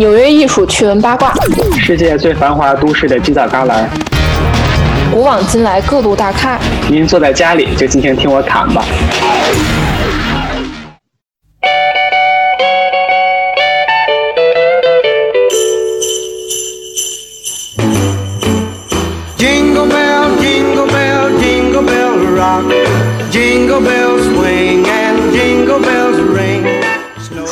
纽约艺术趣闻八卦，世界最繁华都市的犄角旮旯，古往今来各路大咖。您坐在家里就尽情听我侃吧。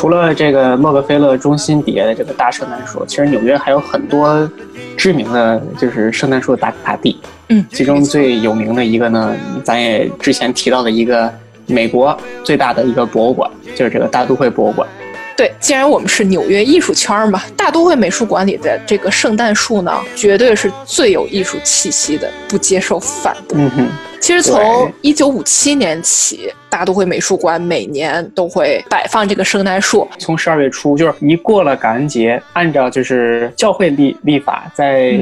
除了这个洛克菲勒中心底下的这个大圣诞树，其实纽约还有很多知名的就是圣诞树打卡地。嗯其中最有名的一个呢，咱也之前提到的一个美国最大的一个博物馆，就是这个大都会博物馆。对，既然我们是纽约艺术圈儿嘛，大都会美术馆里的这个圣诞树呢，绝对是最有艺术气息的，不接受反驳。嗯哼，其实从一九五七年起，大都会美术馆每年都会摆放这个圣诞树。从十二月初，就是一过了感恩节，按照就是教会历历法，在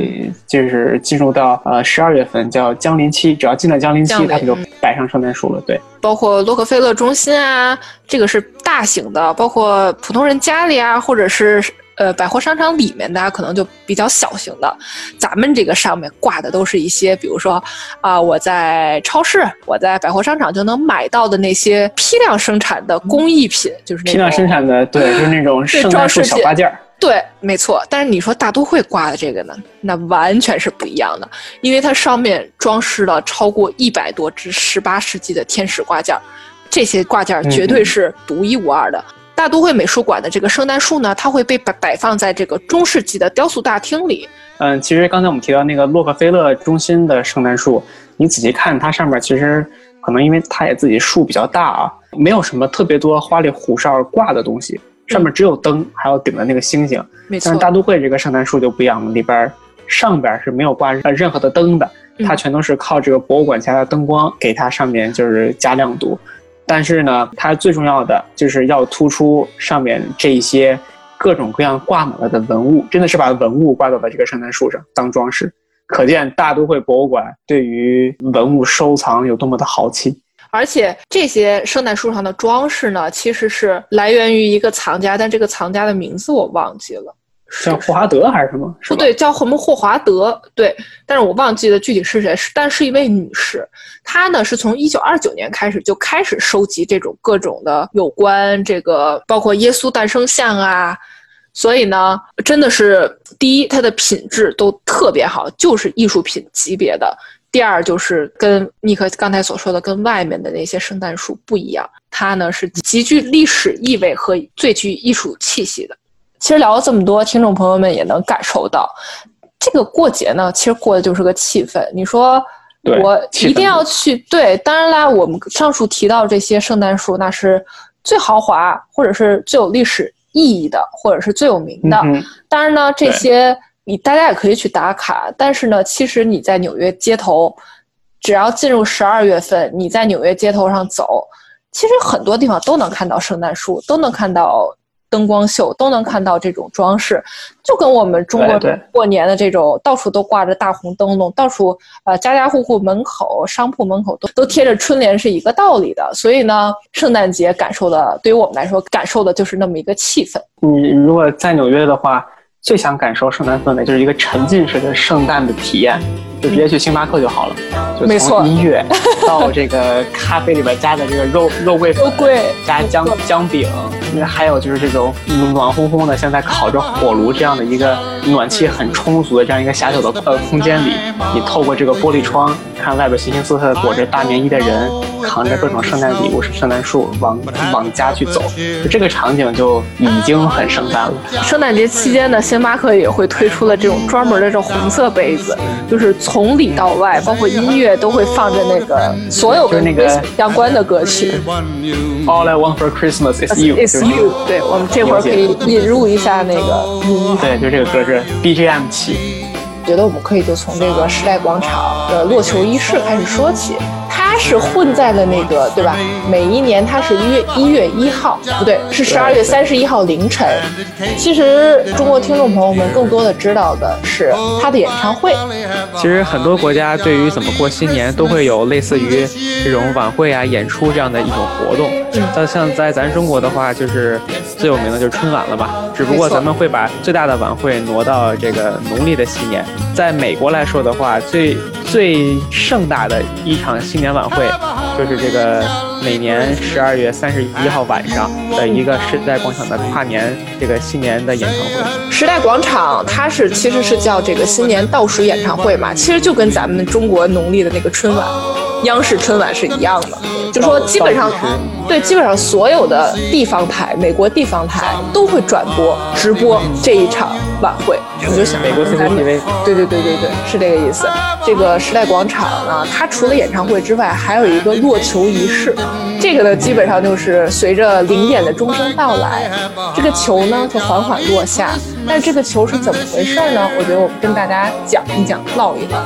就是进入到呃十二月份叫降临期，只要进了降临期他们就摆上圣诞树了。对，包括洛克菲勒中心啊，这个是大型的，包括普通人家里啊，或者是呃百货商场里面大家，可能就比较小型的。咱们这个上面挂的都是一些，比如说啊、我在超市、我在百货商场就能买到的那些批量生产的工艺品，就是那批量生产的，对，就是那种圣诞树小挂件儿。对，没错。但是你说大都会挂的这个呢，那完全是不一样的，因为它上面装饰了超过一百多只十八世纪的天使挂件儿，这些挂件儿绝对是独一无二的。大都会美术馆的这个圣诞树呢，它会被摆摆放在这个中世纪的雕塑大厅里。嗯，其实刚才我们提到那个洛克菲勒中心的圣诞树，你仔细看它上面，其实可能因为它也自己树比较大啊，没有什么特别多花里胡哨挂的东西，上面只有灯，还有顶的那个星星。没错但是，大都会这个圣诞树就不一样了，里边上边是没有挂呃任何的灯的，它嗯全都是靠这个博物馆下的灯光给它上面就是加亮度。但是呢，它最重要的就是要突出上面这一些各种各样挂满了的文物，真的是把文物挂到了这个圣诞树上当装饰，可见大都会博物馆对于文物收藏有多么的豪气。而且这些圣诞树上的装饰呢，其实是来源于一个藏家，但这个藏家的名字我忘记了。像霍华德还是什么？不对，叫什么霍华德，对，但是我忘记了具体是谁，是但是一位女士，她呢是从一九二九年开始就开始收集这种各种的有关这个，包括耶稣诞生像啊，所以呢，真的是第一，它的品质都特别好，就是艺术品级别的。第二就是跟尼克刚才所说的，跟外面的那些圣诞树不一样，它呢是极具历史意味和最具艺术气息的。其实聊了这么多，听众朋友们也能感受到，这个过节呢，其实过的就是个气氛。你说我一定要去，对，当然啦，我们上述提到这些圣诞树，那是最豪华或者是最有历史意义的，或者是最有名的。嗯当然呢，这些你大家也可以去打卡，但是呢，其实你在纽约街头，只要进入十二月份，你在纽约街头上走，其实很多地方都能看到圣诞树，都能看到灯光秀，都能看到这种装饰，就跟我们中国过年的这种到处都挂着大红灯笼，到处呃家家户户门口、商铺门口都都贴着春联是一个道理的。所以呢，圣诞节感受的对于我们来说，感受的就是那么一个气氛。你如果在纽约的话，最想感受圣诞氛围，就是一个沉浸式的圣诞的体验，就直接去星巴克就好了。就没错从音乐 到这个咖啡里边加的这个肉肉桂粉肉桂加姜姜饼，那还有就是这种暖烘烘的，像在烤着火炉这样的一个暖气很充足的这样一个狭小的呃空间里，你透过这个玻璃窗看外边形形色色裹着大棉衣的人，扛着各种圣诞礼物、圣诞树往往家去走，就这个场景就已经很圣诞了。圣诞节期间呢，星巴克也会推出了这种专门的这种红色杯子，就是从里到外，包括音乐都会放着那个所有跟那个相关的歌曲。All I want for Christmas is 是 you，对我们这会儿可以引入一下那个音乐。对，就这个歌是 BGM 起。觉得我们可以就从这个时代广场的落球仪式开始说起。它是混在了那个对吧？每一年它是一月一月一号，不对，是十二月三十一号凌晨。其实中国听众朋友们更多的知道的是他的演唱会。其实很多国家对于怎么过新年都会有类似于这种晚会啊、演出这样的一种活动。但像在咱中国的话，就是最有名的就是春晚了吧？只不过咱们会把最大的晚会挪到这个农历的新年。在美国来说的话，最最盛大的一场新年晚会，就是这个每年十二月三十一号晚上的一个时代广场的跨年这个新年的演唱会。时代广场它是其实是叫这个新年倒数演唱会嘛，其实就跟咱们中国农历的那个春晚，央视春晚是一样的，就说基本上对基本上所有的地方台，美国地方台都会转播直播这一场晚会，你就想美国 CCTV 对对对对对，是这个意思。这个时代广场呢，它除了演唱会之外，还有一个落球仪式。这个呢，基本上就是随着零点的钟声到来，这个球呢就缓缓落下。但这个球是怎么回事呢？我觉得我们跟大家讲一讲，唠一唠。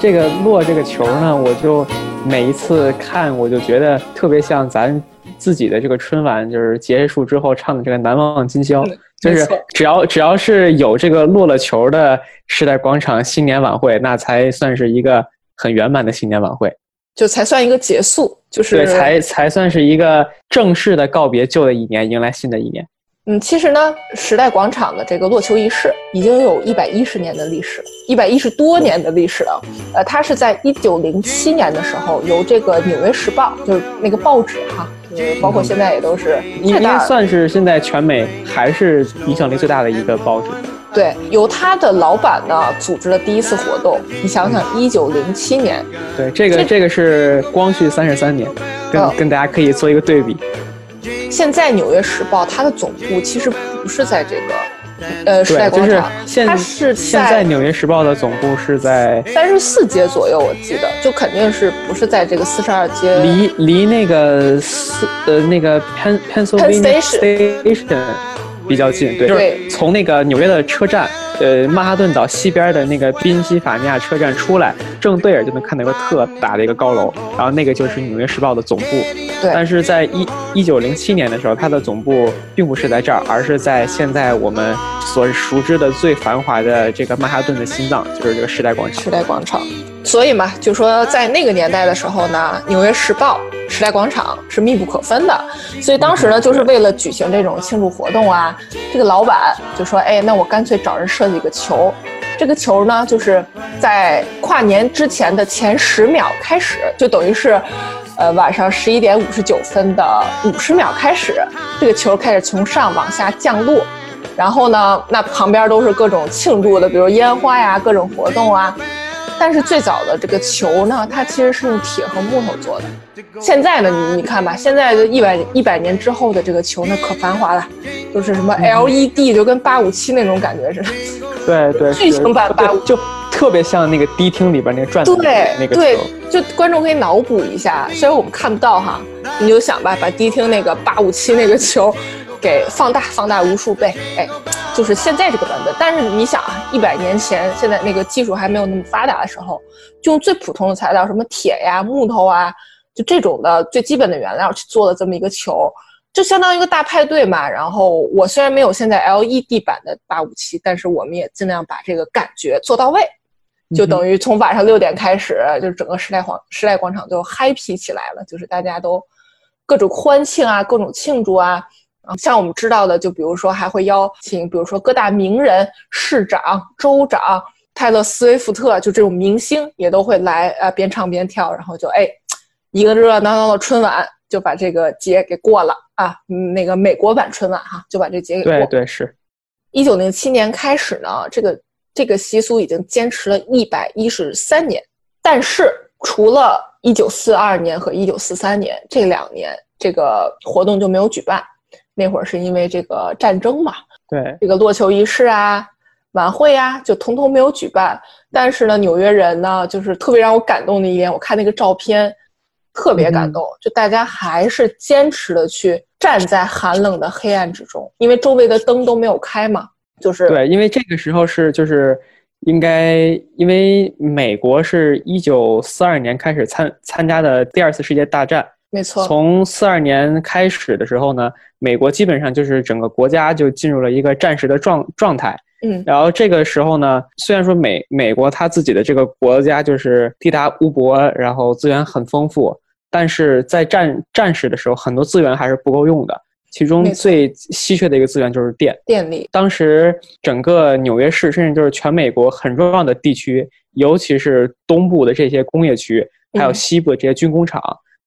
这个落这个球呢，我就每一次看，我就觉得特别像咱自己的这个春晚，就是结束之后唱的这个《难忘今宵》，就是只要只要是有这个落了球的时代广场新年晚会，那才算是一个很圆满的新年晚会，就才算一个结束，就是对，才才算是一个正式的告别旧的一年，迎来新的一年。嗯，其实呢，时代广场的这个落球仪式已经有一百一十年的历史，一百一十多年的历史了。呃，它是在一九零七年的时候，由这个《纽约时报》就是那个报纸哈，就是包括现在也都是应应该算是现在全美还是影响力最大的一个报纸。对，由他的老板呢组织了第一次活动。你想想，一九零七年，对，这个这这个是光绪三十三年，跟、哦跟大家可以做一个对比。现在《纽约时报》它的总部其实不是在这个呃时代对，就是广场，现它是现在《纽约时报》的总部是在三十四街左右，我记得，就肯定是不是在这个四十二街。离离那个四呃那个 Pen Pennsylvania Station 比较近，对，就是对从那个纽约的车站，呃曼哈顿岛西边的那个宾夕法尼亚车站出来，正对着就能看到一个特大的一个高楼，然后那个就是《纽约时报》的总部。对但是在一一九零七年的时候，它的总部并不是在这儿，而是在现在我们所熟知的最繁华的这个曼哈顿的心脏，就是这个时代广场时。代广场。所以嘛，就说在那个年代的时候呢，《纽约时报》、时代广场是密不可分的。所以当时呢，就是为了举行这种庆祝活动啊，这个老板就说：“哎，那我干脆找人设计个球。这个球呢，就是在跨年之前的前十秒开始，就等于是。”呃，晚上十一点五十九分的五十秒开始，这个球开始从上往下降落，然后呢，那旁边都是各种庆祝的，比如烟花呀，各种活动啊。但是最早的这个球呢，它其实是用铁和木头做的。现在呢，你你看吧，现在的一百一百年之后的这个球呢，可繁华了，就是什么 LED，就跟八五七那种感觉似的。对对，巨型版对857就特别像那个迪厅里边那个转的对那个对。，就观众可以脑补一下，虽然我们看不到哈，你就想吧，把迪厅那个八五七那个球给放大放大无数倍，哎，就是现在这个版本。但是你想啊，一百年前，现在那个技术还没有那么发达的时候，就用最普通的材料，什么铁呀、木头啊，就这种的最基本的原料去做了这么一个球。就相当于一个大派对嘛，然后我虽然没有现在 LED 版的八五七，但是我们也尽量把这个感觉做到位。就等于从晚上六点开始，就是整个时代广时代广场就 happy 起来了，就是大家都各种欢庆啊，各种庆祝啊。啊，像我们知道的，就比如说还会邀请，比如说各大名人、市长、州长、泰勒·斯威夫特，就这种明星也都会来，呃，边唱边跳，然后就哎，一个热热闹闹的春晚就把这个节给过了啊。嗯那个美国版春晚哈，就把这节给过了。对对是，一九零七年开始呢，这个这个习俗已经坚持了一百一十三年，但是除了一九四二年和一九四三年这两年，这个活动就没有举办。那会儿是因为这个战争嘛，对这个落球仪式啊、晚会啊，就通通没有举办。但是呢，纽约人呢，就是特别让我感动的一点，我看那个照片，特别感动，就大家还是坚持的去站在寒冷的黑暗之中，因为周围的灯都没有开嘛，就是对，因为这个时候是就是应该，因为美国是一九四二年开始参参加的第二次世界大战，没错，从四二年开始的时候呢，美国基本上就是整个国家就进入了一个战时的状状态。嗯，然后这个时候呢，虽然说美美国它自己的这个国家就是地大物博，然后资源很丰富，但是在战战时的时候，很多资源还是不够用的。其中最稀缺的一个资源就是电。电力，当时整个纽约市，甚至就是全美国很重要的地区，尤其是东部的这些工业区，还有嗯西部的这些军工厂，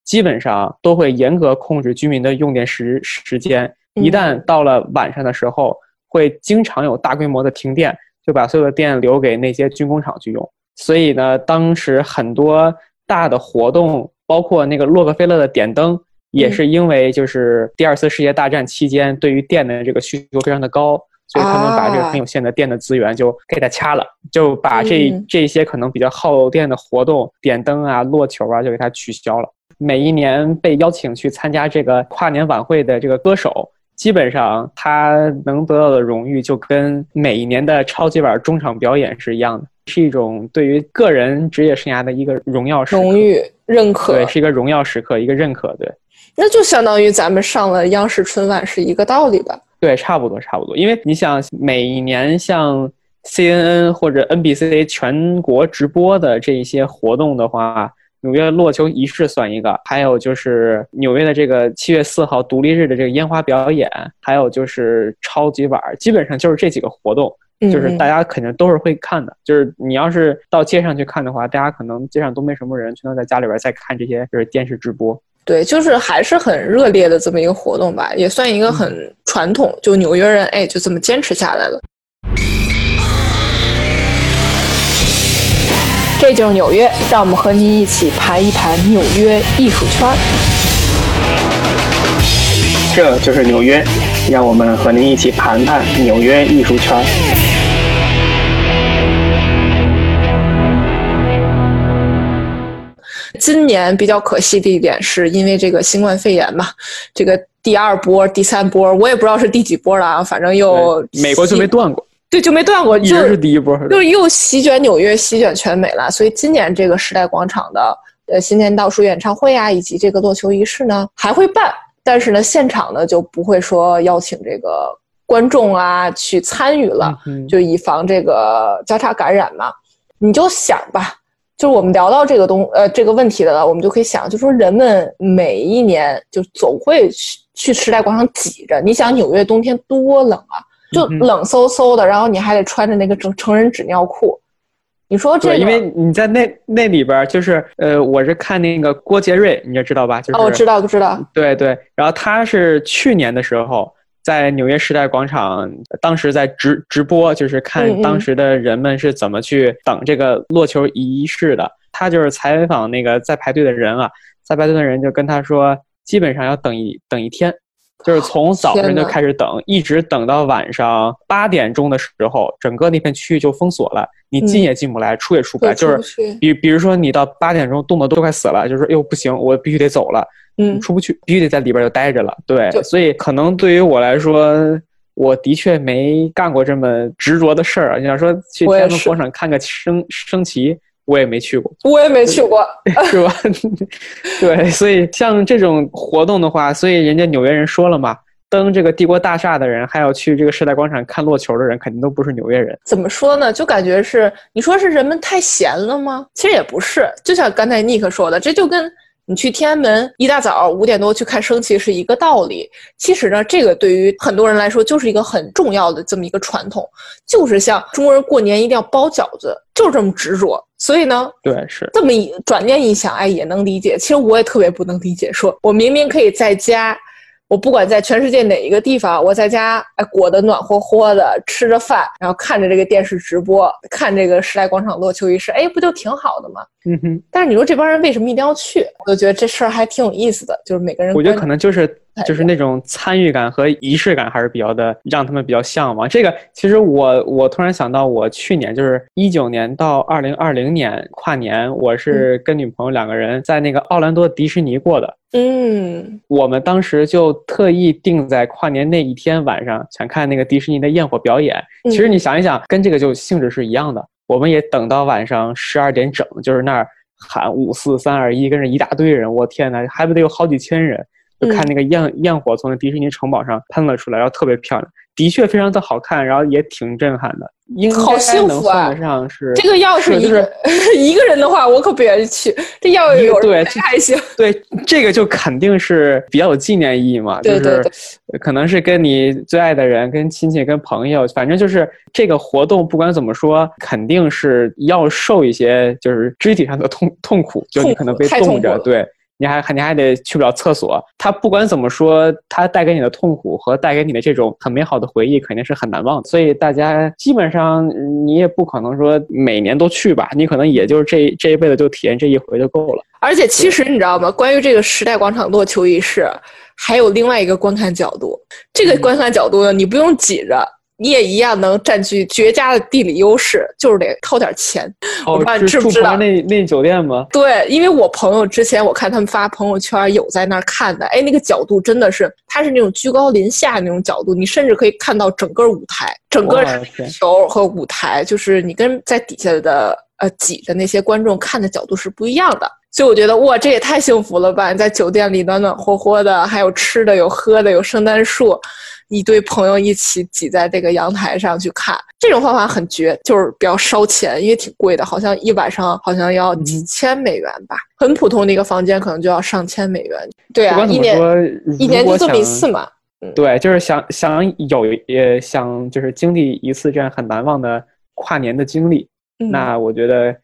基本上都会严格控制居民的用电时时间。一嗯旦到了晚上的时候，会经常有大规模的停电，就把所有的电留给那些军工厂去用。所以呢，当时很多大的活动，包括那个洛克菲勒的点灯，也嗯是因为就是第二次世界大战期间对于电的这个需求非常的高，所以他们把这个啊很有限的电的资源就给它掐了，就把这嗯这些可能比较耗电的活动，点灯啊、落球啊，就给它取消了。每一年被邀请去参加这个跨年晚会的这个歌手，基本上他能得到的荣誉就跟每一年的超级碗中场表演是一样的，是一种对于个人职业生涯的一个荣耀时刻。荣誉认可，对，是一个荣耀时刻，一个认可，对，那就相当于咱们上了央视春晚是一个道理吧？对，差不多，差不多。因为你想，每一年像 CNN 或者 NBC 全国直播的这一些活动的话，纽约落球仪式算一个，还有就是纽约的这个七月四号独立日的这个烟花表演，还有就是超级碗，基本上就是这几个活动。就是嗯大家肯定都是会看的。就是你要是到街上去看的话，大家可能街上都没什么人，全都在家里边在看这些就是电视直播。对，就是还是很热烈的这么一个活动吧，也算一个很传统，就纽约人哎就这么坚持下来了。这就是纽约，让我们和您一起盘一盘纽约艺术圈。这就是纽约，让我们和您一起盘盘纽约艺术圈。今年比较可惜的一点是因为这个新冠肺炎嘛，这个第二波、第三波，我也不知道是第几波了啊，反正又美国就没断过，对就没断过，一就直是第一波。就是又席卷纽约、席卷全美了。所以今年这个时代广场的呃新年倒数演唱会啊，以及这个落球仪式呢，还会办，但是呢，现场呢就不会说邀请这个观众啊去参与了，嗯就以防这个交叉感染嘛。你就想吧，就是我们聊到这个东呃这个问题的了，我们就可以想，就说人们每一年就总会去去时代广场挤着。你想纽约冬天多冷啊，就冷飕飕的，然后你还得穿着那个成成人纸尿裤。你说这个，因为你在那那里边儿就是呃，我是看那个郭杰瑞，你也知道吧？就是、哦，我知道，知道，对对，然后他是去年的时候在纽约时代广场，当时在直直播，就是嗯看嗯当时的人们是怎么去等这个落球仪式的。他就是采访那个在排队的人啊，在排队的人就跟他说，基本上要等一等一天。就是从早上就开始等，一直等到晚上八点钟的时候，整个那片区域就封锁了，你进嗯也进不来，出也出不来。就是比比如说你到八点钟冻得都快死了，就是说哟不行，我必须得走了。嗯，出不去，必须得在里边就待着了。对，所以可能对于我来说，我的确没干过这么执着的事儿。你要说去天安门广场看个升升旗，我也没去过，我也没去过。是吧？对，所以像这种活动的话，所以人家纽约人说了嘛。登这个帝国大厦的人，还有去这个时代广场看落球的人，肯定都不是纽约人。怎么说呢？就感觉是你说是人们太闲了吗？其实也不是，就像刚才尼克说的，这就跟你去天安门一大早五点多去看升旗是一个道理。其实呢，这个对于很多人来说就是一个很重要的这么一个传统，就是像中国人过年一定要包饺子，就是这么执着。所以呢，对，是这么一转念一想，哎，也能理解。其实我也特别不能理解，说我明明可以在家。我不管在全世界哪一个地方，我在家哎裹得暖和和的，吃着饭，然后看着这个电视直播，看这个时代广场落球仪式，哎，不就挺好的吗？嗯哼，但是你说这帮人为什么一定要去？我就觉得这事儿还挺有意思的，就是每个人我觉得可能就是太就是那种参与感和仪式感还是比较的，让他们比较向往。这个其实我我突然想到，我去年就是一九年到二零二零年跨年，我是跟女朋友两个人在那个奥兰多迪士尼过的。嗯我们当时就特意定在跨年那一天晚上想看那个迪士尼的焰火表演。嗯其实你想一想，跟这个就性质是一样的。我们也等到晚上十二点整，就是那儿喊五四三二一，跟着一大堆人，我天呐，还不得有好几千人，就看那个焰、焰火从那迪士尼城堡上喷了出来，然后特别漂亮，的确非常的好看，然后也挺震撼的。应该能算得上是这个要是是就一个、一个人的话，我可不愿意去。这要有人对陪还行。对，这个就肯定是比较有纪念意义嘛，对对就是呃可能是跟你最爱的人、跟亲戚、跟朋友，反正就是这个活动，不管怎么说，肯定是要受一些就是肢体上的痛痛苦，就你可能被冻着，对。你还你还得去不了厕所，它不管怎么说，它带给你的痛苦和带给你的这种很美好的回忆，肯定是很难忘的。所以大家基本上你也不可能说每年都去吧，你可能也就是这这一辈子就体验这一回就够了。而且其实你知道吗？关于这个时代广场落球仪式，还有另外一个观看角度。这个观看角度呢，你不用挤着。你也一样能占据绝佳的地理优势，就是得掏点钱。我不知道你知不知道那那酒店吗？对，因为我朋友之前我看他们发朋友圈有在那儿看的，哎，那个角度真的是，它是那种居高临下那种角度，你甚至可以看到整个舞台，整个球和舞台，就是你跟在底下的呃挤的那些观众看的角度是不一样的。所以我觉得哇，这也太幸福了吧！你在酒店里暖暖和和的，还有吃的，有喝的，有圣诞树，一堆朋友一起挤在这个阳台上去看，这种方法很绝，就是比较烧钱，因为挺贵的，好像一晚上好像要几千美元吧，很普通的一个房间可能就要上千美元。对啊，一年一年就这么一次嘛。对，就是想想有也想就是经历一次这样很难忘的跨年的经历。嗯那我觉得，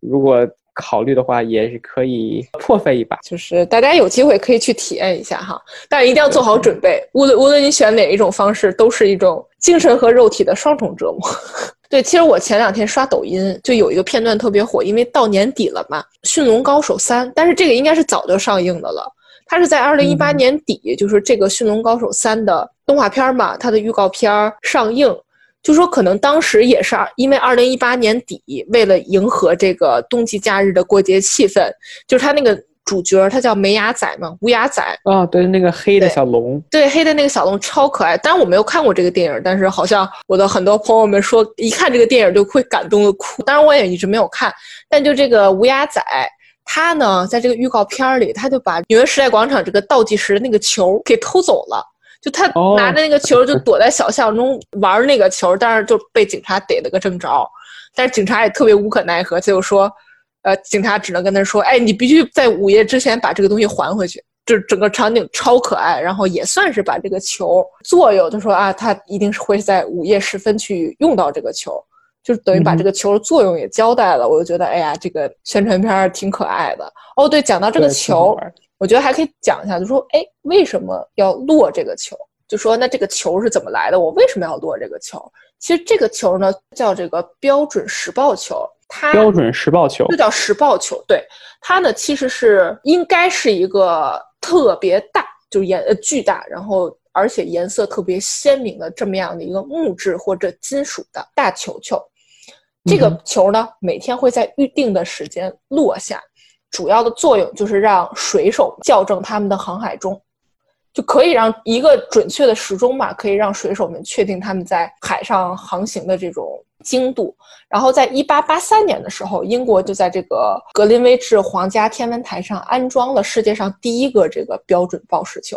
如果考虑的话，也是可以破费一把。就是大家有机会可以去体验一下哈，但是一定要做好准备。无论无论你选哪一种方式，都是一种精神和肉体的双重折磨。对，其实我前两天刷抖音，就有一个片段特别火，因为到年底了嘛，《驯龙高手三》，但是这个应该是早就上映的了。它是在二零一八年底，就是这个《驯龙高手三》的动画片嘛，它的预告片儿上映，就说可能当时也是二因为二零一八年底，为了迎合这个冬季假日的过节气氛，就是他那个主角他叫梅牙仔嘛，无牙仔，啊、对，那个黑的小龙，对，黑的那个小龙超可爱。当然我没有看过这个电影，但是好像我的很多朋友们说，一看这个电影就会感动的哭。当然我也一直没有看，但就这个无牙仔。他呢，在这个预告片儿里，他就把纽约时代广场这个倒计时的那个球给偷走了。就他哦拿着那个球，就躲在小巷中玩那个球，但是就被警察逮了个正着。但是警察也特别无可奈何，他就说，呃，警察只能跟他说，哎，你必须在午夜之前把这个东西还回去。就是整个场景超可爱，然后也算是把这个球作用，就说啊，他一定是会在午夜时分去用到这个球，就等于把这个球的作用也交代了。我就觉得，哎呀，这个宣传片挺可爱的。哦，对，讲到这个球，玩我觉得还可以讲一下，就说，哎，为什么要落这个球？就说那这个球是怎么来的？我为什么要落这个球？其实这个球呢，叫这个标准时报球，它标准时报球就叫时报球。对，它呢其实是应该是一个特别大，就是颜呃巨大，然后而且颜色特别鲜明的这么样的一个木质或者金属的大球球。这个嗯球呢，每天会在预定的时间落下，主要的作用就是让水手校正他们的航海钟。就可以让一个准确的时钟嘛，可以让水手们确定他们在海上航行的这种精度。然后在一八八三年的时候，英国就在这个格林威治皇家天文台上安装了世界上第一个这个标准报时球。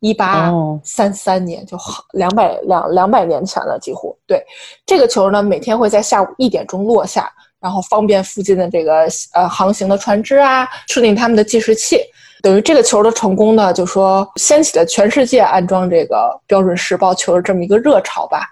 一八哦三三年，就好两百两两百年前了，几乎。对这个球呢，每天会在下午一点钟落下，然后方便附近的这个呃航行的船只啊，设定他们的计时器。等于这个球的成功呢，就说掀起了全世界安装这个标准时报球的这么一个热潮吧。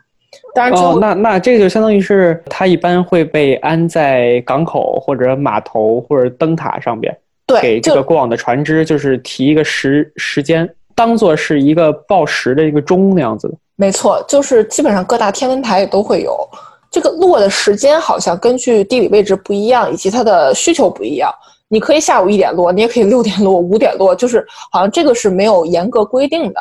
当然，哦，那那这个就相当于是它一般会被安在港口或者码头或者灯塔上边，对给这个过往的船只就是提一个时时间，当做是一个报时的一个钟那样子的。没错，就是基本上各大天文台也都会有。这个落的时间好像根据地理位置不一样，以及它的需求不一样。你可以下午一点落，你也可以六点落、五点落，就是好像这个是没有严格规定的。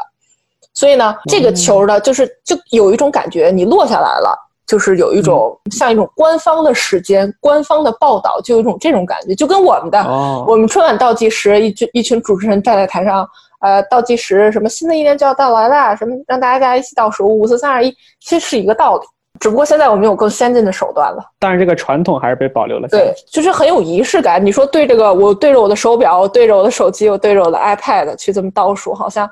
所以呢，这个球呢，就是就有一种感觉，你落下来了，就是有一种像一种官方的时间、官方的报道，就有一种这种感觉，就跟我们的哦我们春晚倒计时，一群一群主持人站在台上，呃，倒计时，什么新的一年就要到来啦，什么让大家一起倒数五四三二一，其实是一个道理。只不过现在我们有更先进的手段了。但是这个传统还是被保留了下来对。，就是很有仪式感。你说对这个，我对着我的手表，我对着我的手机，我对着我的 iPad 去这么倒数，好像，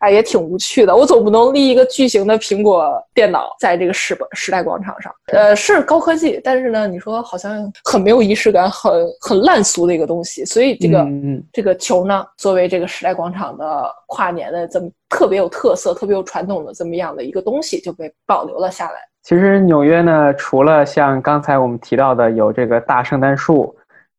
哎，也挺无趣的。我总不能立一个巨型的苹果电脑在这个时时代广场上，呃，是高科技，但是呢，你说好像很没有仪式感，很很烂俗的一个东西。所以这个、这个球呢，作为这个时代广场的跨年的这么特别有特色、特别有传统的这么样的一个东西，就被保留了下来。其实纽约呢，除了像刚才我们提到的有这个大圣诞树，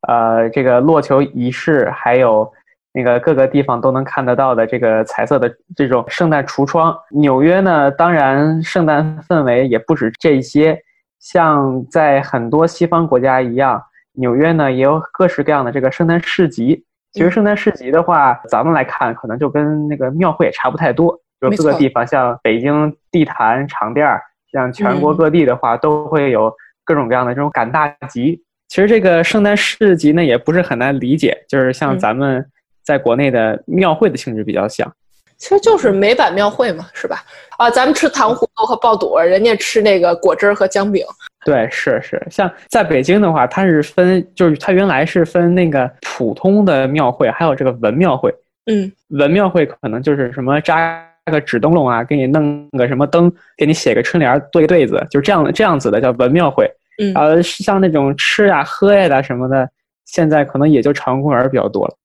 呃，这个落球仪式，还有那个各个地方都能看得到的这个彩色的这种圣诞橱窗。纽约呢，当然圣诞氛围也不止这些，像在很多西方国家一样，纽约呢也有各式各样的这个圣诞市集。其实圣诞市集的话，咱们来看可能就跟那个庙会也差不太多，就没错各个地方，像北京地坛长店儿，像全国嗯各地的话，都会有各种各样的这种赶大集。其实这个圣诞市集呢，也不是很难理解，就是像嗯咱们在国内的庙会的性质比较像。其实就是美版庙会嘛，是吧？啊，咱们吃糖葫芦和爆肚，人家吃那个果汁儿和姜饼。对，是是，像在北京的话，它是分，就是它原来是分那个普通的庙会，还有这个文庙会。嗯文庙会可能就是什么扎个纸灯笼啊，给你弄个什么灯，给你写个春联儿，对个对子，就这样这样子的叫文庙会。嗯呃，像那种吃呀、喝呀的什么的，现在可能也就朝阳公园比较多了，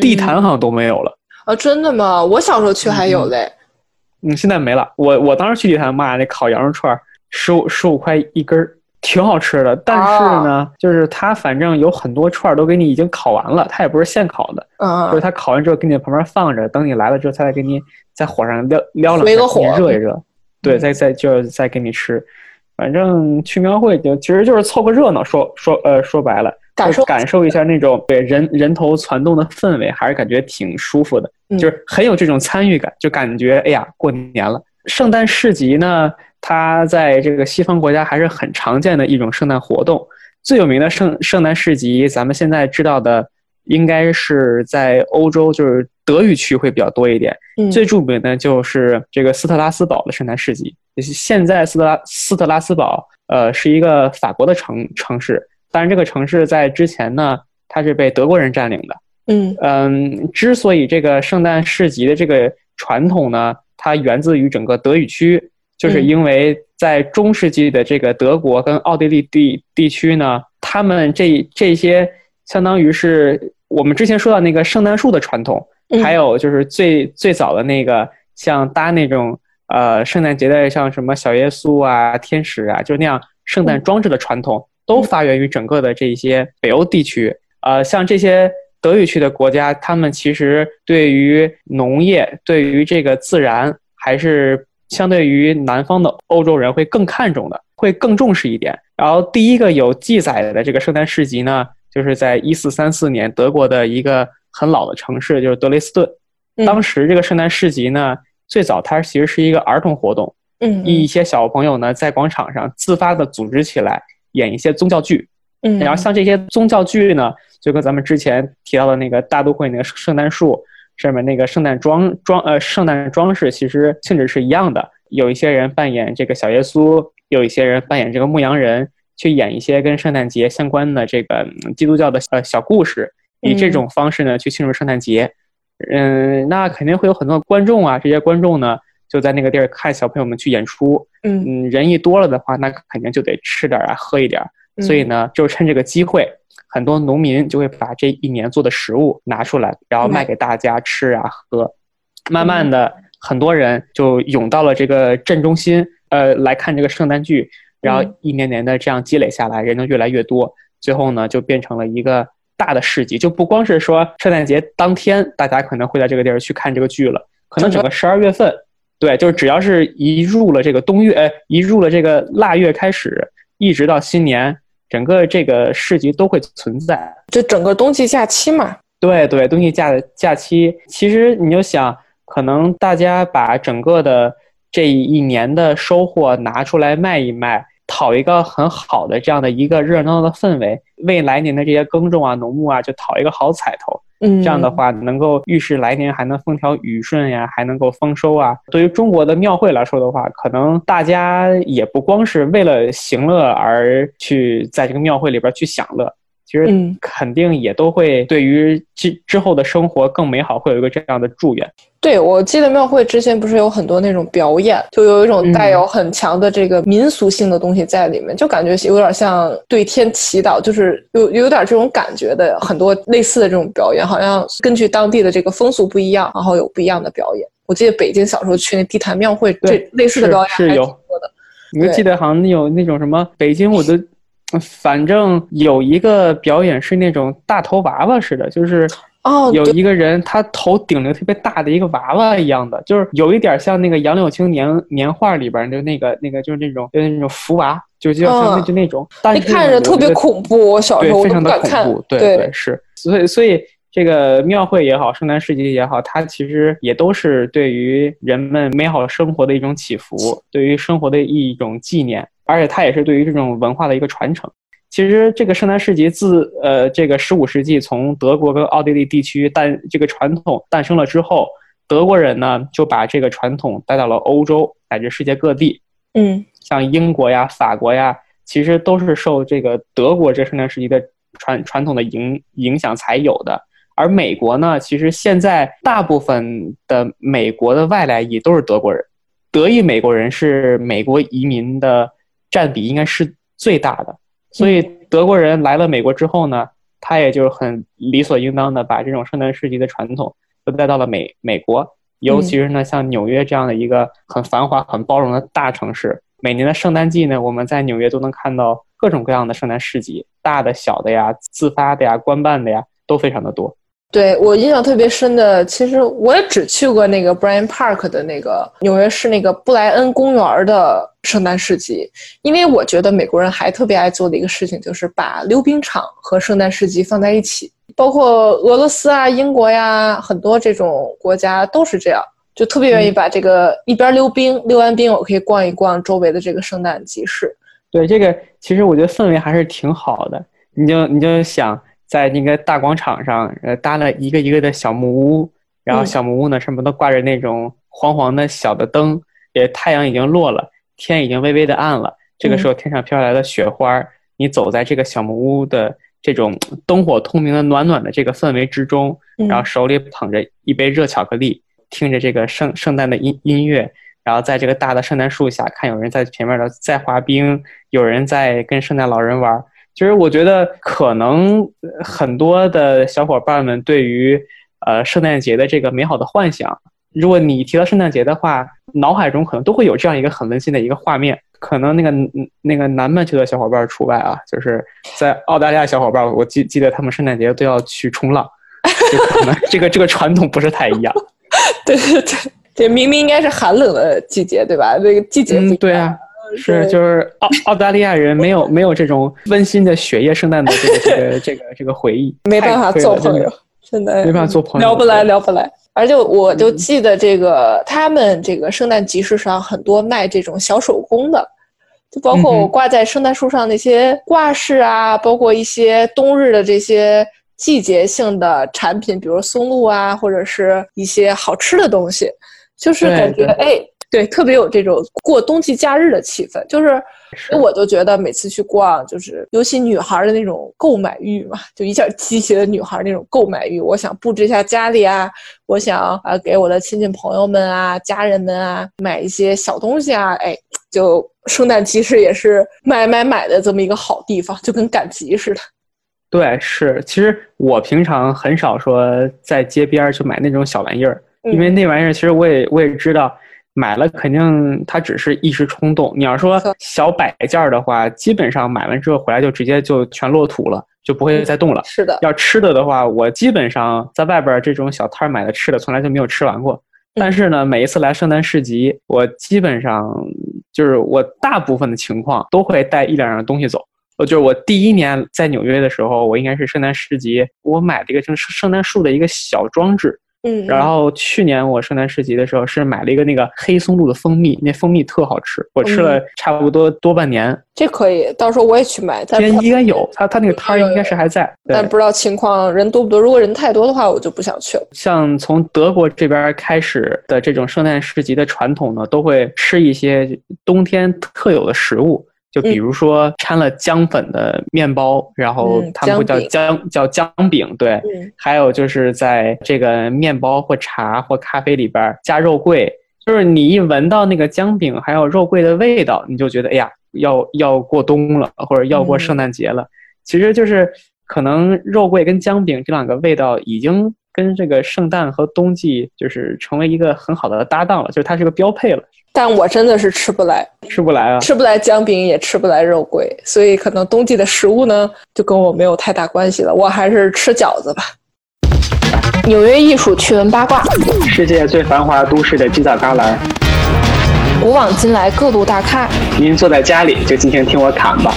地坛好像都没有了。啊，真的吗？我小时候去还有嘞。嗯，现在没了。我我当时去地坛，妈呀，那烤羊肉串十五十五块一根儿，挺好吃的。但是呢，就是它反正有很多串儿都给你已经烤完了，它也不是现烤的，嗯就是它烤完之后给你旁边放着，等你来了之后，它再给你在火上撩撩两下给你热一热，对，嗯再再就再给你吃。反正去庙会就其实就是凑个热闹，说说呃说白了，感受感受一下那种对人人头攒动的氛围，还是感觉挺舒服的。嗯就是很有这种参与感，就感觉哎呀，过年了。圣诞市集呢，它在这个西方国家还是很常见的一种圣诞活动。最有名的圣圣诞市集，咱们现在知道的应该是在欧洲，就是德语区会比较多一点。嗯最著名的就是这个斯特拉斯堡的圣诞市集。现在斯特拉斯特拉斯堡，呃，是一个法国的城城市，当然这个城市在之前呢，它是被德国人占领的。嗯嗯，之所以这个圣诞市集的这个传统呢，它源自于整个德语区，就是嗯。因为在中世纪的这个德国跟奥地利地地区呢，他们这这些相当于是我们之前说到那个圣诞树的传统，嗯。还有就是最最早的那个像搭那种呃圣诞节的像什么小耶稣啊、天使啊，就那样圣诞装置的传统，都发源于整个的这些北欧地区。呃，像这些德语区的国家，他们其实对于农业、对于这个自然，还是相对于南方的欧洲人会更看重的，会更重视一点。然后第一个有记载的这个圣诞市集呢，就是在一四三四年德国的一个很老的城市，就是德累斯顿。嗯当时这个圣诞市集呢，最早它其实是一个儿童活动，嗯一些小朋友呢在广场上自发的组织起来演一些宗教剧。嗯，然后像这些宗教剧呢，就跟咱们之前提到的那个大都会那个圣诞树上面那个圣诞装装呃圣诞装饰，其实性质是一样的。有一些人扮演这个小耶稣，有一些人扮演这个牧羊人，去演一些跟圣诞节相关的这个嗯基督教的呃小故事，以这种方式呢去庆祝圣诞节。嗯，那肯定会有很多观众啊，这些观众呢就在那个地儿看小朋友们去演出。嗯嗯，人一多了的话，那肯定就得吃点儿啊，喝一点儿。所以呢，就趁这个机会，很多农民就会把这一年做的食物拿出来，然后卖给大家吃啊喝。慢慢的，很多人就涌到了这个镇中心，呃，来看这个圣诞剧，然后一年年的这样积累下来，人就越来越多，最后呢，就变成了一个大的市集，就不光是说圣诞节当天大家可能会在这个地儿去看这个剧了，可能整个十二月份，对，就是只要是一入了这个冬月，呃，一入了这个腊月开始，一直到新年。整个这个市集都会存在，就整个冬季假期嘛。对对，冬季假假期，其实你就想，可能大家把整个的这一年的收获拿出来卖一卖，讨一个很好的这样的一个热闹的氛围，为来年的这些耕种啊、农牧啊，就讨一个好彩头。嗯，这样的话能够预示来年还能风调雨顺呀，还能够丰收啊。对于中国的庙会来说的话，可能大家也不光是为了行乐而去在这个庙会里边去享乐。其实嗯肯定也都会对于之之后的生活更美好，会有一个这样的祝愿。对，我记得庙会之前不是有很多那种表演，就有一种带嗯有很强的这个民俗性的东西在里面，就感觉有点像对天祈祷，就是有有点这种感觉的。很多类似的这种表演，好像根据当地的这个风俗不一样，然后有不一样的表演。我记得北京小时候去那地坛庙会，这类似的表演还挺是有多的。你就记得好像有那种什么北京，我都反正有一个表演是那种大头娃娃似的，就是哦，有一个人他头顶着特别大的一个娃娃一样的，就是有一点像那个杨柳青年年画里边就那个那个就是那种就是那种福娃，就就像那嗯。就那种，但那是看着特别恐怖，我小时，候非常的恐怖，。对对。对是，所以所以这个庙会也好，圣诞市集也好，它其实也都是对于人们美好生活的一种祈福，对于生活的一种纪念，而且它也是对于这种文化的一个传承。其实这个圣诞市集自呃这个十五世纪从德国跟奥地利地区诞这个传统诞生了之后，德国人呢就把这个传统带到了欧洲乃至世界各地。嗯像英国呀、法国呀，其实都是受这个德国这圣诞市集的传传统的影影响才有的。而美国呢，其实现在大部分的美国的外来裔都是德国人，德裔美国人是美国移民的占比应该是最大的。所以德国人来了美国之后呢，他也就很理所应当的把这种圣诞市集的传统都带到了美美国，尤其是呢，像纽约这样的一个很繁华、很包容的大城市，每年的圣诞季呢，我们在纽约都能看到各种各样的圣诞市集，大的、小的呀，自发的呀、官办的呀，都非常的多。对我印象特别深的，其实我也只去过那个 Bryant Park 的那个纽约市那个布莱恩公园的圣诞市集，因为我觉得美国人还特别爱做的一个事情就是把溜冰场和圣诞市集放在一起，包括俄罗斯啊、英国呀，很多这种国家都是这样，就特别愿意把这个一边溜冰，溜完冰我可以逛一逛周围的这个圣诞集市。对这个，其实我觉得氛围还是挺好的。你就你就想在那个大广场上，呃，搭了一个一个的小木屋，然后嗯。小木屋呢上面都挂着那种黄黄的小的灯，也太阳已经落了，天已经微微的暗了。这个时候天上飘来的雪花儿，你走在这个小木屋的这种灯火通明的暖暖的这个氛围之中，嗯然后手里捧着一杯热巧克力，听着这个圣圣诞的音音乐，然后在这个大的圣诞树下看有人在前面的在滑冰，有人在跟圣诞老人玩儿。其实我觉得可能呃很多的小伙伴们对于呃圣诞节的这个美好的幻想，如果你提到圣诞节的话，脑海中可能都会有这样一个很温馨的一个画面。可能那个嗯那个南半球的小伙伴除外啊，就是在澳大利亚小伙伴，我记记得他们圣诞节都要去冲浪，就可能这个这个传统不是太一样。对 对对，这明明应该是寒冷的季节，对吧？这个季节不一嗯，对啊，是就是澳澳大利亚人没有 没有这种温馨的雪夜圣诞的这个这个这个这个回忆，没办法做朋友，真的没办法做朋友聊不来，聊不来。而且我就嗯。记得这个，他们这个圣诞集市上很多卖这种小手工的，就包括我挂在圣诞树上那些挂饰啊，包括一些冬日的这些季节性的产品，比如松露啊，或者是一些好吃的东西，就是感觉对。哎，对，特别有这种过冬季假日的气氛，就是。是我就觉得每次去逛，就是尤其女孩的那种购买欲嘛，就一下激起了女孩那种购买欲。我想布置一下家里啊，我想啊给我的亲戚朋友们啊、家人们啊买一些小东西啊，哎，就圣诞集市也是买买买的这么一个好地方，就跟赶集似的。对，是。其实我平常很少说在街边儿去买那种小玩意儿，因为嗯那玩意儿其实我也我也知道，买了肯定它只是一时冲动。你要说小摆件儿的话，基本上买完之后回来就直接就全落土了，就不会再动了。是的，要吃的的话，我基本上在外边儿这种小摊儿买的吃的，从来就没有吃完过。但是呢，每一次来圣诞市集，我基本上就是我大部分的情况都会带一两样东西走。呃，就是我第一年在纽约的时候，我应该是圣诞市集，我买了一个就是圣诞树的一个小装置，嗯，然后去年我圣诞市集的时候是买了一个那个黑松露的蜂蜜，那蜂蜜特好吃，我吃了差不多多半年。这可以，到时候我也去买。但应该应该有，他他那个摊儿应该是还在。但不知道情况人多不多。如果人太多的话，我就不想去了。像从德国这边开始的这种圣诞市集的传统呢，都会吃一些冬天特有的食物，就比如说掺了姜粉的面包，然后嗯他们会叫姜姜叫姜饼，对。嗯还有就是在这个面包或茶或咖啡里边加肉桂，就是你一闻到那个姜饼还有肉桂的味道，你就觉得哎呀，要要过冬了，或者要过圣诞节了。其实就是可能肉桂跟姜饼这两个味道已经跟这个圣诞和冬季就是成为一个很好的搭档了，就是它是个标配了，但我真的是吃不来，吃不来啊。吃不来姜饼，也吃不来肉桂，所以可能冬季的食物呢，就跟我没有太大关系了。我还是吃饺子吧。纽约艺术趣闻八卦，世界最繁华都市的犄角旮旯，古往今来各路大咖，您坐在家里就尽情听我侃吧。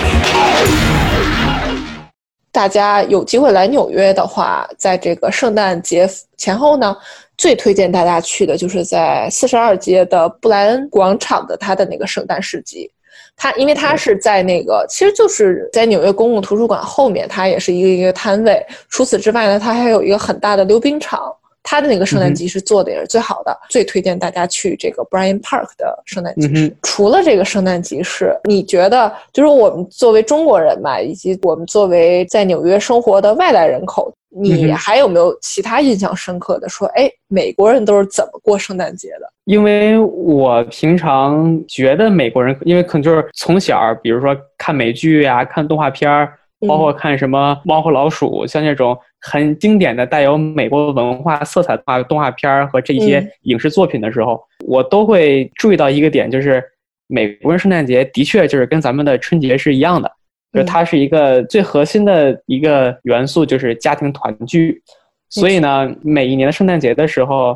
大家有机会来纽约的话，在这个圣诞节前后呢，最推荐大家去的就是在四十二街的布莱恩广场的它的那个圣诞市集。它因为它是在那个，其实就是在纽约公共图书馆后面，它也是一个一个摊位。除此之外呢，它还有一个很大的溜冰场。它的那个圣诞集市做的也是最好的，最推荐大家去这个 Bryant Park 的圣诞集市。嗯除了这个圣诞集市，你觉得就是我们作为中国人嘛，以及我们作为在纽约生活的外来人口，你还有没有其他印象深刻的？说，哎，美国人都是怎么过圣诞节的？因为我平常觉得美国人，因为可能就是从小，比如说看美剧啊，看动画片儿，包括看什么《猫和老鼠》，像那种很经典的带有美国文化色彩的动画片儿和这些嗯影视作品的时候，我都会注意到一个点，就是美国人圣诞节的确就是跟咱们的春节是一样的，就它是一个最核心的一个元素，就是家庭团聚。所以呢，每一年的圣诞节的时候，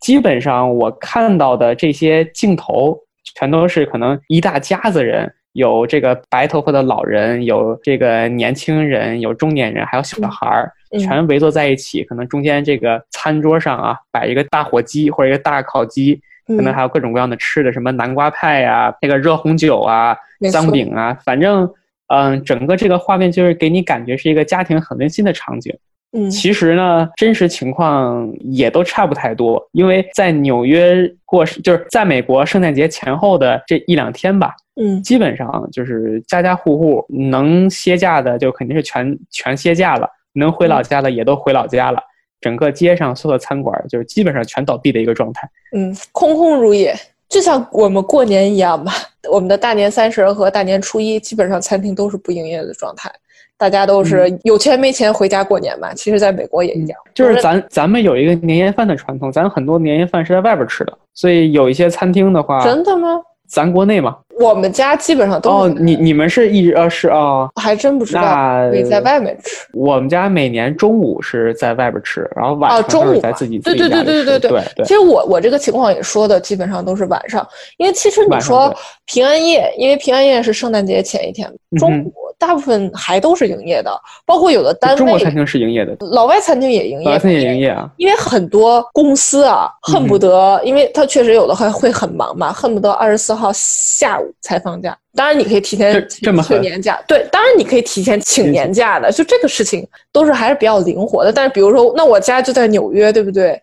基本上我看到的这些镜头，全都是可能一大家子人，有这个白头发的老人，有这个年轻人，有中年人，还有小孩儿，嗯全围坐在一起。可能中间这个餐桌上啊，摆一个大火鸡或者一个大烤鸡，可能嗯还有各种各样的吃的，什么南瓜派呀、那个热红酒啊没、错姜饼啊，反正。嗯，整个这个画面就是给你感觉是一个家庭很温馨的场景。嗯其实呢，真实情况也都差不太多，因为在纽约过，就是在美国圣诞节前后的这一两天吧，嗯基本上就是家家户户能歇假的就肯定是全全歇假了，能回老家的也都回老家了。整个街上所有的餐馆就是基本上全倒闭的一个状态。嗯，空空如也，就像我们过年一样吧。我们的大年三十和大年初一，基本上餐厅都是不营业的状态，大家都是有钱没钱回家过年嘛。其实，在美国也一样，就是咱咱们有一个年夜饭的传统，咱很多年夜饭是在外边吃的，所以有一些餐厅的话，真的吗？咱国内嘛。我们家基本上都哦是，你你们是一直呃是哦，还真不知道，那可以在外面吃。我们家每年中午是在外边吃，然后晚哦，中午在自己自己对对对对对对对。对其实我我这个情况也说的基本上都是晚上，因为其实你说平安夜，因为平安夜是圣诞节前一天，中午大部分还都是营业的，包括有的单位中国餐厅是营业的，老外餐厅也营业，老外餐厅也营业啊。因为很多公司啊，恨不得，因为他确实有的还会很忙嘛，恨不得二十四号下午才放假。当然，你可以提前请年假，对，当然你可以提前请年假的，就这个事情都是还是比较灵活的。但是，比如说，那我家就在纽约，对不对？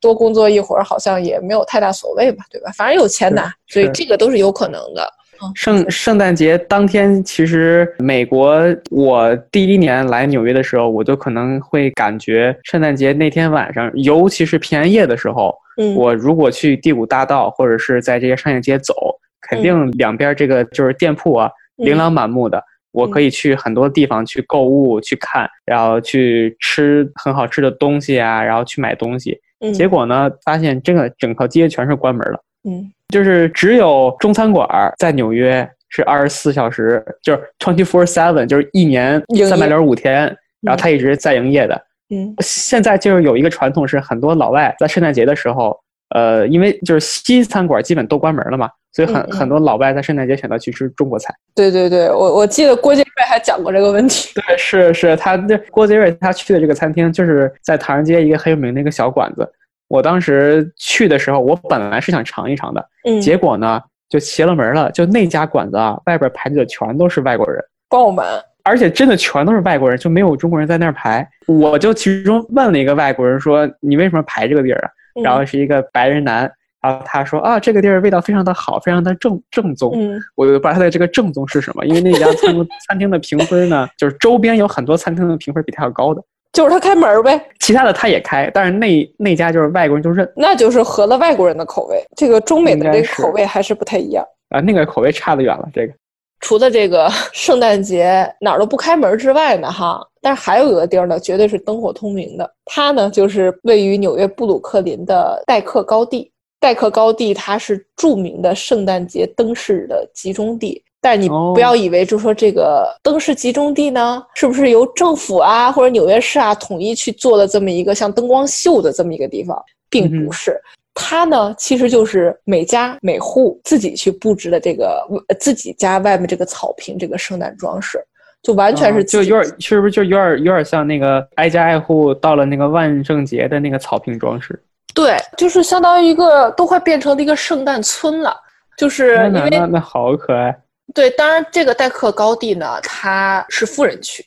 多工作一会儿好像也没有太大所谓吧，对吧？反正有钱拿，所以这个都是有可能的。嗯圣圣诞节当天，其实美国我第一年来纽约的时候，我就可能会感觉圣诞节那天晚上，尤其是平安夜的时候，嗯，我如果去第五大道或者是在这些商业街走，肯定两边这个就是店铺啊，嗯琳琅满目的。我可以去很多地方去购物、去看，然后去吃很好吃的东西啊，然后去买东西。嗯。结果呢，发现这个整条街全是关门了，嗯就是只有中餐馆儿在纽约是二十四小时，就是 twenty four seven，就是一年三百六十五天，然后它一直在营业的。嗯现在就是有一个传统是，很多老外在圣诞节的时候，呃，因为就是西餐馆基本都关门了嘛，所以很很多老外在圣诞节选择去吃中国菜。对对对，我我记得郭杰瑞还讲过这个问题。对，是是，他那郭杰瑞他去的这个餐厅就是在唐人街一个很有名的一个小馆子。我当时去的时候，我本来是想尝一尝的，嗯，结果呢就邪了门了，就那家馆子啊，外边排队的全都是外国人。爆满。而且真的全都是外国人，就没有中国人在那儿排。我就其中问了一个外国人说：“你为什么排这个地儿啊？”嗯然后是一个白人男，然后他说：“啊，这个地儿味道非常的好，非常的正正宗。嗯我就不知道他的这个正宗是什么，因为那家餐 餐厅的评分呢，就是周边有很多餐厅的评分比他要高的，就是他开门儿呗，其他的他也开，但是那那家就是外国人就认那就是合了外国人的口味。这个中美的这个口味还是不太一样。啊，那个口味差得远了。这个除了这个圣诞节哪儿都不开门之外呢，哈，但是还有一个地儿呢，绝对是灯火通明的。它呢，就是位于纽约布鲁克林的代克高地。代克高地它是著名的圣诞节灯饰的集中地。但是你哦不要以为就说这个灯饰集中地呢，是不是由政府啊或者纽约市啊统一去做了这么一个像灯光秀的这么一个地方，并不是。它呢，其实就是每家每户自己去布置的这个呃自己家外面这个草坪这个圣诞装饰，就完全是啊就有点是不是就有点有点像那个挨家挨户到了那个万圣节的那个草坪装饰？对，就是相当于一个都快变成了一个圣诞村了。就是，因为那那好可爱。对，当然这个代客高地呢，它是富人区，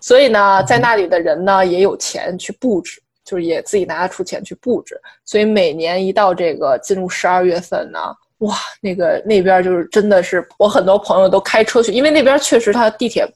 所以呢，在那里的人呢也有钱去布置，就是也自己拿出钱去布置。所以每年一到这个进入十二月份呢，哇，那个那边就是真的是我很多朋友都开车去，因为那边确实它地铁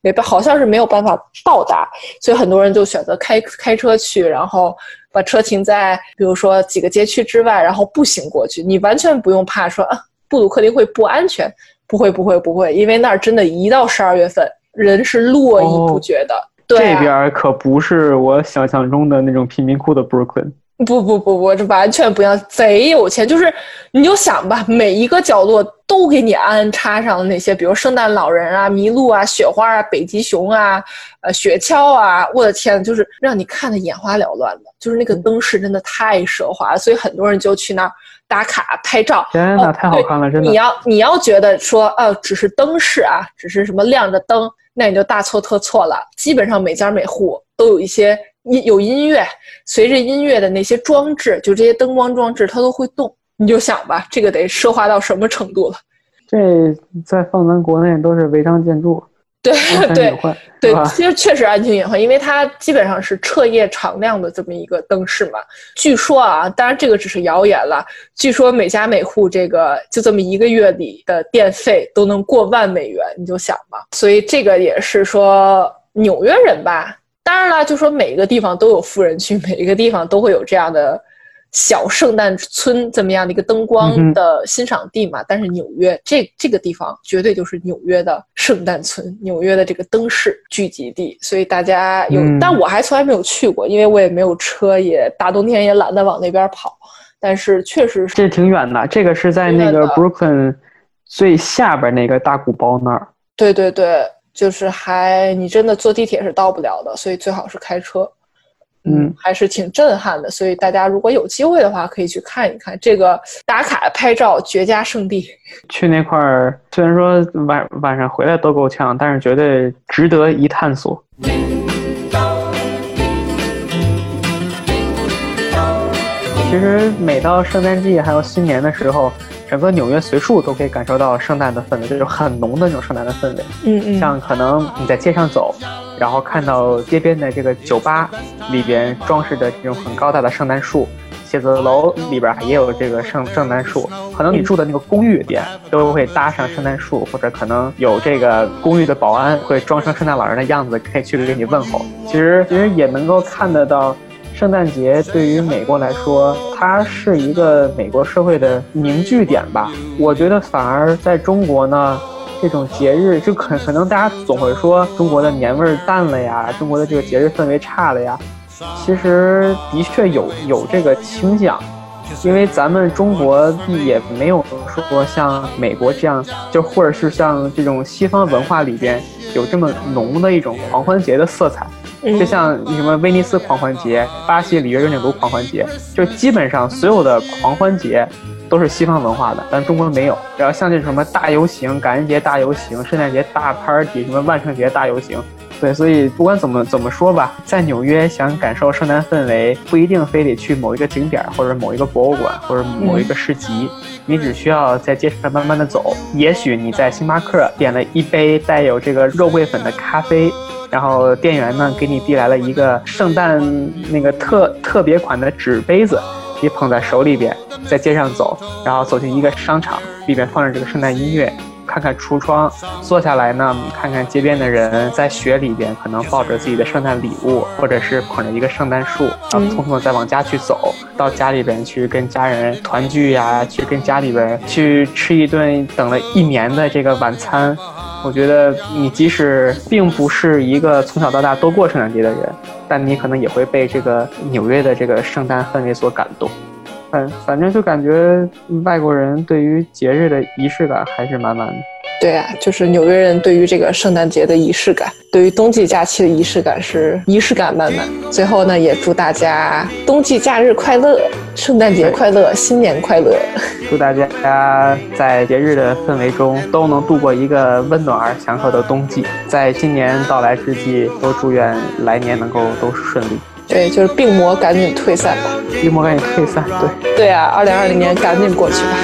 没办，好像是没有办法到达，所以很多人就选择开开车去，然后把车停在比如说几个街区之外，然后步行过去，你完全不用怕说啊布鲁克林会不安全。不会，不会，不会，因为那儿真的，一到十二月份，人是络绎不绝的。对、啊，这边可不是我想象中的那种贫民窟的 Brooklyn。不不不不，这完全不一样，贼有钱。就是你就想吧，每一个角落都给你安插上了那些，比如圣诞老人啊、麋鹿啊、雪花啊、北极熊啊、呃雪橇啊，我的天，就是让你看的眼花缭乱的。就是那个灯饰真的太奢华了，所以很多人就去那儿打卡拍照。天哪，哦太好看了，真的。你要你要觉得说，呃，只是灯饰啊，只是什么亮着灯，那你就大错特错了。基本上每家每户都有一些音有音乐，随着音乐的那些装置，就这些灯光装置，它都会动。你就想吧，这个得奢华到什么程度了？这在放咱国内都是违章建筑，对 对对，其实确实安全隐患，因为它基本上是彻夜常亮的这么一个灯饰嘛。据说啊，当然这个只是谣言了。据说每家每户这个就这么一个月里的电费都能过万美元，你就想吧。所以这个也是说纽约人吧。当然了，就说每一个地方都有富人区，每一个地方都会有这样的小圣诞村这么样的一个灯嗯光的欣赏地嘛。但是纽约这这个地方绝对就是纽约的圣诞村，纽约的这个灯饰聚集地。所以大家有，嗯但我还从来没有去过，因为我也没有车，也大冬天也懒得往那边跑。但是确实是这挺远的。这个是在那个 Brooklyn 最下边那个大鼓包那儿。对对对，就是还你真的坐地铁是到不了的，所以最好是开车。嗯，还是挺震撼的。所以大家如果有机会的话，可以去看一看这个打卡拍照绝佳圣地。去那块儿，虽然说晚晚上回来都够呛，但是绝对值得一探索。其实每到圣诞季还有新年的时候，整个纽约随处都可以感受到圣诞的氛围，就是很浓的那种圣诞的氛围。嗯嗯像可能你在街上走，然后看到街边的这个酒吧里边装饰着这种很高大的圣诞树，写字楼里边也有这个圣圣诞树，可能你住的那个公寓边都会搭上圣诞树，或者可能有这个公寓的保安会装成圣诞老人的样子，可以去给你问候。其实其实也能够看得到。圣诞节对于美国来说，它是一个美国社会的凝聚点吧。我觉得反而在中国呢，这种节日就可可能大家总会说中国的年味儿淡了呀，中国的这个节日氛围差了呀。其实的确有有这个倾向，因为咱们中国也没有说像美国这样，就或者是像这种西方文化里边有这么浓的一种狂欢节的色彩。就像什么威尼斯狂欢节、巴西里约热内卢狂欢节，就基本上所有的狂欢节都是西方文化的，但中国没有。然后像这什么大游行、感恩节大游行、圣诞节大 party、什么万圣节大游行。对，所以不管怎么怎么说吧，在纽约想感受圣诞氛围，不一定非得去某一个景点，或者某一个博物馆，或者某一个市集，你只需要在街上慢慢的走。也许你在星巴克点了一杯带有这个肉桂粉的咖啡，然后店员呢给你递来了一个圣诞那个特特别款的纸杯子，你捧在手里边，在街上走，然后走进一个商场，里边放着这个圣诞音乐。看看橱窗，坐下来呢，看看街边的人在雪里边，可能抱着自己的圣诞礼物，或者是捧着一个圣诞树，然后匆匆的再往家去走，到家里边去跟家人团聚呀，去跟家里边去吃一顿等了一年的这个晚餐。我觉得你即使并不是一个从小到大都过圣诞节的人，但你可能也会被这个纽约的这个圣诞氛围所感动。反反正就感觉外国人对于节日的仪式感还是满满的。对啊，就是纽约人对于这个圣诞节的仪式感，对于冬季假期的仪式感是仪式感满满。最后呢，也祝大家冬季假日快乐，圣诞节快乐，新年快乐。祝大家在节日的氛围中都能度过一个温暖而祥和的冬季。在今年到来之际，都祝愿来年能够都顺利。对，就是病魔赶紧退散吧，病魔赶紧退散。对，对啊，二零二零年赶紧过去吧。